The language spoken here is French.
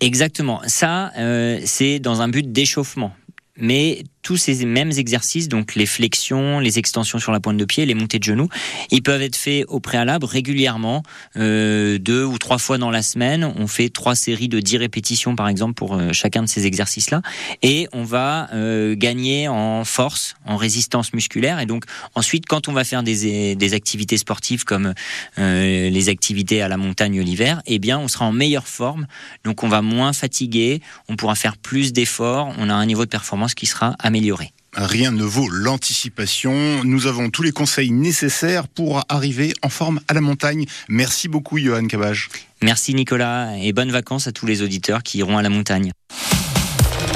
Exactement. Ça, euh, c'est dans un but d'échauffement. Mais tous ces mêmes exercices, donc les flexions, les extensions sur la pointe de pied, les montées de genoux, ils peuvent être faits au préalable régulièrement, euh, deux ou trois fois dans la semaine. On fait trois séries de dix répétitions par exemple pour euh, chacun de ces exercices-là, et on va euh, gagner en force, en résistance musculaire. Et donc ensuite, quand on va faire des, des activités sportives comme les activités à la montagne l'hiver, eh bien on sera en meilleure forme. Donc on va moins fatiguer, on pourra faire plus d'efforts, on a un niveau de performance qui sera amélioré Rien ne vaut l'anticipation. Nous avons tous les conseils nécessaires pour arriver en forme à la montagne. Merci beaucoup, Johan Cabage. Merci, Nicolas, et bonnes vacances à tous les auditeurs qui iront à la montagne.